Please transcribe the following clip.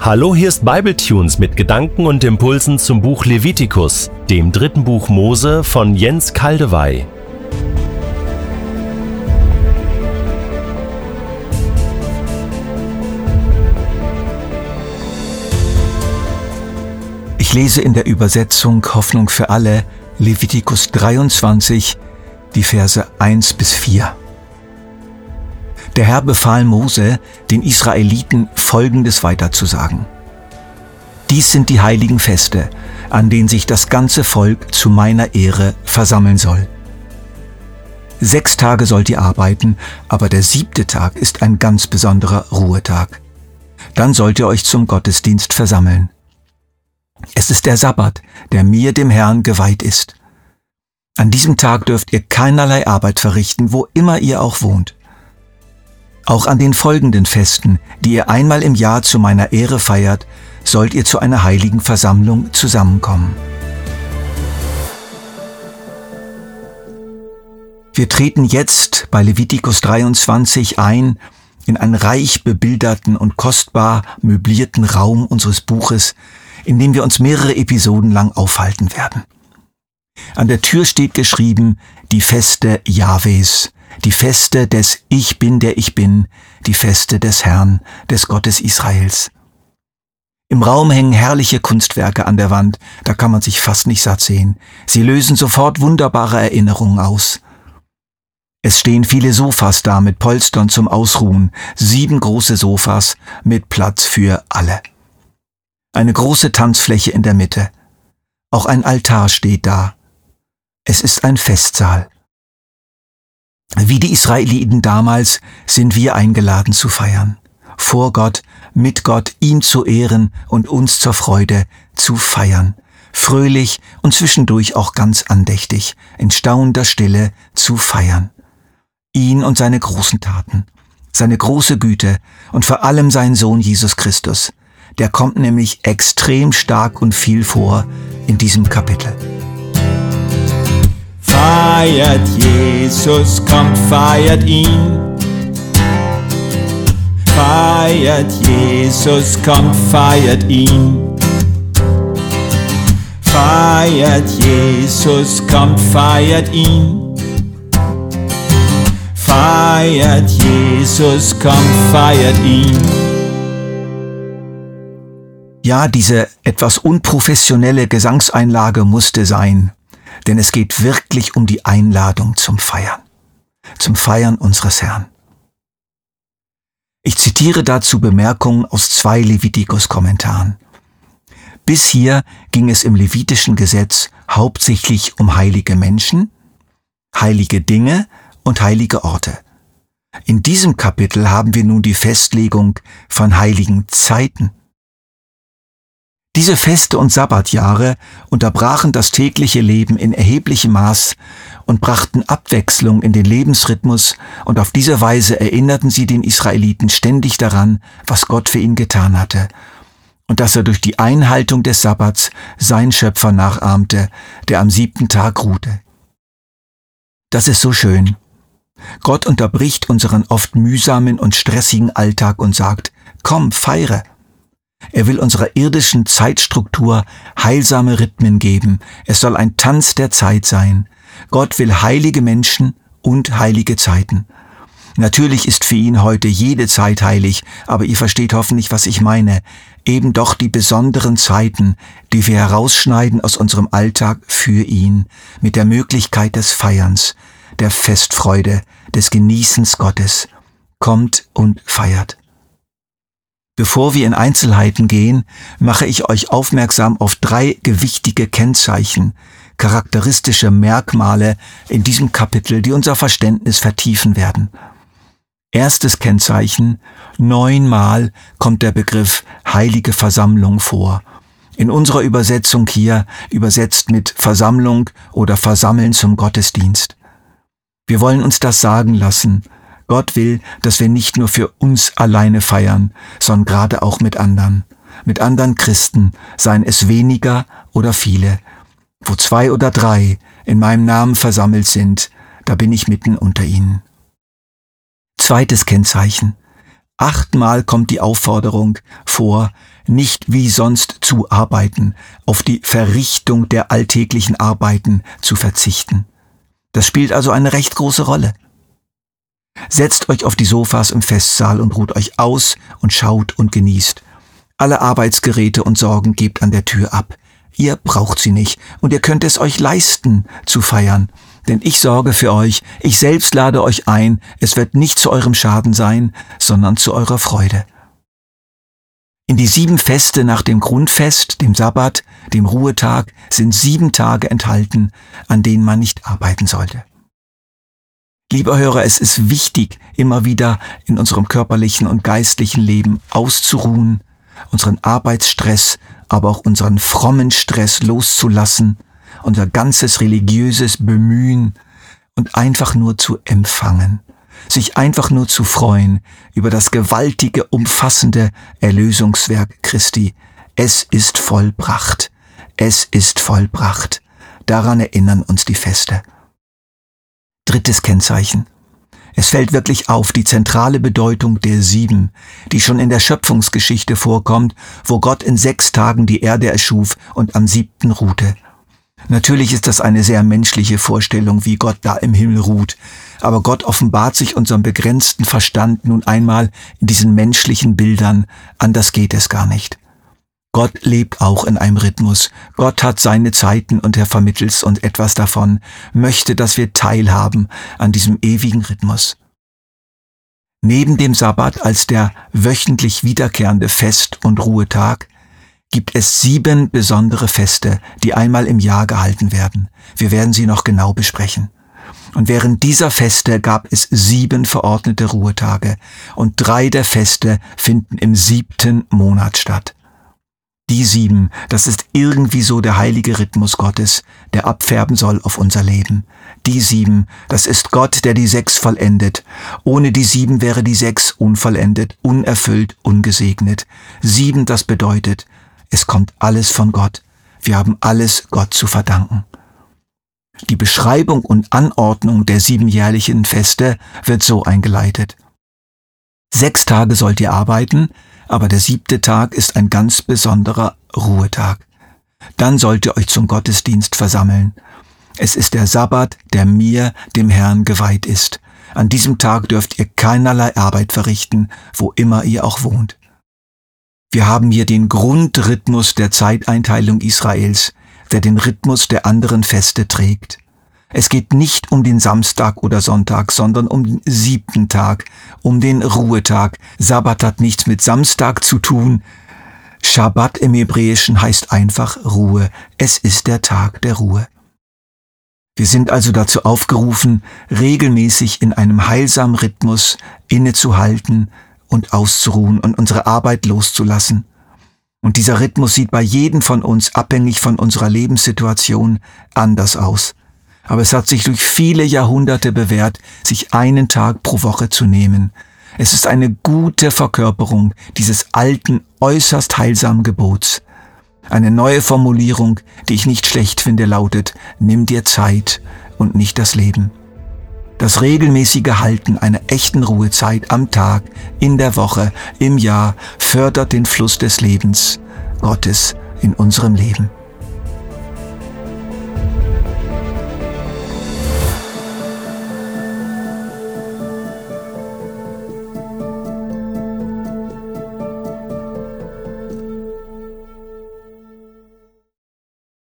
Hallo, hier ist Bibletunes mit Gedanken und Impulsen zum Buch Levitikus, dem dritten Buch Mose von Jens Kaldewey. Ich lese in der Übersetzung Hoffnung für alle Levitikus 23, die Verse 1 bis 4. Der Herr befahl Mose, den Israeliten Folgendes weiterzusagen. Dies sind die heiligen Feste, an denen sich das ganze Volk zu meiner Ehre versammeln soll. Sechs Tage sollt ihr arbeiten, aber der siebte Tag ist ein ganz besonderer Ruhetag. Dann sollt ihr euch zum Gottesdienst versammeln. Es ist der Sabbat, der mir, dem Herrn, geweiht ist. An diesem Tag dürft ihr keinerlei Arbeit verrichten, wo immer ihr auch wohnt. Auch an den folgenden Festen, die ihr einmal im Jahr zu meiner Ehre feiert, sollt ihr zu einer heiligen Versammlung zusammenkommen. Wir treten jetzt bei Levitikus 23 ein in einen reich bebilderten und kostbar möblierten Raum unseres Buches, in dem wir uns mehrere Episoden lang aufhalten werden. An der Tür steht geschrieben die Feste Jahwes, die Feste des Ich bin, der ich bin, die Feste des Herrn, des Gottes Israels. Im Raum hängen herrliche Kunstwerke an der Wand, da kann man sich fast nicht satt sehen. Sie lösen sofort wunderbare Erinnerungen aus. Es stehen viele Sofas da mit Polstern zum Ausruhen, sieben große Sofas mit Platz für alle. Eine große Tanzfläche in der Mitte. Auch ein Altar steht da. Es ist ein Festsaal. Wie die Israeliten damals sind wir eingeladen zu feiern. Vor Gott, mit Gott, ihm zu ehren und uns zur Freude zu feiern. Fröhlich und zwischendurch auch ganz andächtig, in staunender Stille zu feiern. Ihn und seine großen Taten, seine große Güte und vor allem seinen Sohn Jesus Christus. Der kommt nämlich extrem stark und viel vor in diesem Kapitel. Feiert Jesus, kommt, feiert ihn. Feiert Jesus, kommt, feiert ihn. Feiert Jesus, kommt, feiert ihn. Feiert Jesus, kommt, feiert ihn. Ja, diese etwas unprofessionelle Gesangseinlage musste sein denn es geht wirklich um die Einladung zum Feiern, zum Feiern unseres Herrn. Ich zitiere dazu Bemerkungen aus zwei Levitikus-Kommentaren. Bis hier ging es im levitischen Gesetz hauptsächlich um heilige Menschen, heilige Dinge und heilige Orte. In diesem Kapitel haben wir nun die Festlegung von heiligen Zeiten. Diese Feste und Sabbatjahre unterbrachen das tägliche Leben in erheblichem Maß und brachten Abwechslung in den Lebensrhythmus und auf diese Weise erinnerten sie den Israeliten ständig daran, was Gott für ihn getan hatte und dass er durch die Einhaltung des Sabbats sein Schöpfer nachahmte, der am siebten Tag ruhte. Das ist so schön. Gott unterbricht unseren oft mühsamen und stressigen Alltag und sagt, komm, feiere. Er will unserer irdischen Zeitstruktur heilsame Rhythmen geben. Es soll ein Tanz der Zeit sein. Gott will heilige Menschen und heilige Zeiten. Natürlich ist für ihn heute jede Zeit heilig, aber ihr versteht hoffentlich, was ich meine. Eben doch die besonderen Zeiten, die wir herausschneiden aus unserem Alltag für ihn, mit der Möglichkeit des Feierns, der Festfreude, des Genießens Gottes. Kommt und feiert. Bevor wir in Einzelheiten gehen, mache ich euch aufmerksam auf drei gewichtige Kennzeichen, charakteristische Merkmale in diesem Kapitel, die unser Verständnis vertiefen werden. Erstes Kennzeichen, neunmal kommt der Begriff heilige Versammlung vor. In unserer Übersetzung hier übersetzt mit Versammlung oder Versammeln zum Gottesdienst. Wir wollen uns das sagen lassen, Gott will, dass wir nicht nur für uns alleine feiern, sondern gerade auch mit anderen, mit anderen Christen, seien es weniger oder viele. Wo zwei oder drei in meinem Namen versammelt sind, da bin ich mitten unter ihnen. Zweites Kennzeichen. Achtmal kommt die Aufforderung vor, nicht wie sonst zu arbeiten, auf die Verrichtung der alltäglichen Arbeiten zu verzichten. Das spielt also eine recht große Rolle. Setzt euch auf die Sofas im Festsaal und ruht euch aus und schaut und genießt. Alle Arbeitsgeräte und Sorgen gebt an der Tür ab. Ihr braucht sie nicht und ihr könnt es euch leisten zu feiern. Denn ich sorge für euch, ich selbst lade euch ein, es wird nicht zu eurem Schaden sein, sondern zu eurer Freude. In die sieben Feste nach dem Grundfest, dem Sabbat, dem Ruhetag, sind sieben Tage enthalten, an denen man nicht arbeiten sollte. Lieber Hörer, es ist wichtig, immer wieder in unserem körperlichen und geistlichen Leben auszuruhen, unseren Arbeitsstress, aber auch unseren frommen Stress loszulassen, unser ganzes religiöses Bemühen und einfach nur zu empfangen sich einfach nur zu freuen über das gewaltige, umfassende Erlösungswerk Christi. Es ist vollbracht. Es ist vollbracht. Daran erinnern uns die Feste. Drittes Kennzeichen. Es fällt wirklich auf die zentrale Bedeutung der sieben, die schon in der Schöpfungsgeschichte vorkommt, wo Gott in sechs Tagen die Erde erschuf und am siebten ruhte. Natürlich ist das eine sehr menschliche Vorstellung, wie Gott da im Himmel ruht. Aber Gott offenbart sich unserem begrenzten Verstand nun einmal in diesen menschlichen Bildern. Anders geht es gar nicht. Gott lebt auch in einem Rhythmus. Gott hat seine Zeiten und er vermittelt uns etwas davon, möchte, dass wir teilhaben an diesem ewigen Rhythmus. Neben dem Sabbat als der wöchentlich wiederkehrende Fest- und Ruhetag gibt es sieben besondere Feste, die einmal im Jahr gehalten werden. Wir werden sie noch genau besprechen. Und während dieser Feste gab es sieben verordnete Ruhetage und drei der Feste finden im siebten Monat statt. Die sieben, das ist irgendwie so der heilige Rhythmus Gottes, der abfärben soll auf unser Leben. Die sieben, das ist Gott, der die sechs vollendet. Ohne die sieben wäre die sechs unvollendet, unerfüllt, ungesegnet. Sieben, das bedeutet, es kommt alles von Gott. Wir haben alles Gott zu verdanken. Die Beschreibung und Anordnung der siebenjährlichen Feste wird so eingeleitet. Sechs Tage sollt ihr arbeiten, aber der siebte Tag ist ein ganz besonderer Ruhetag. Dann sollt ihr euch zum Gottesdienst versammeln. Es ist der Sabbat, der mir, dem Herrn, geweiht ist. An diesem Tag dürft ihr keinerlei Arbeit verrichten, wo immer ihr auch wohnt. Wir haben hier den Grundrhythmus der Zeiteinteilung Israels, der den Rhythmus der anderen Feste trägt. Es geht nicht um den Samstag oder Sonntag, sondern um den siebten Tag, um den Ruhetag. Sabbat hat nichts mit Samstag zu tun. Shabbat im Hebräischen heißt einfach Ruhe. Es ist der Tag der Ruhe. Wir sind also dazu aufgerufen, regelmäßig in einem heilsamen Rhythmus innezuhalten, und auszuruhen und unsere Arbeit loszulassen. Und dieser Rhythmus sieht bei jedem von uns, abhängig von unserer Lebenssituation, anders aus. Aber es hat sich durch viele Jahrhunderte bewährt, sich einen Tag pro Woche zu nehmen. Es ist eine gute Verkörperung dieses alten, äußerst heilsamen Gebots. Eine neue Formulierung, die ich nicht schlecht finde, lautet, nimm dir Zeit und nicht das Leben. Das regelmäßige Halten einer echten Ruhezeit am Tag, in der Woche, im Jahr fördert den Fluss des Lebens Gottes in unserem Leben.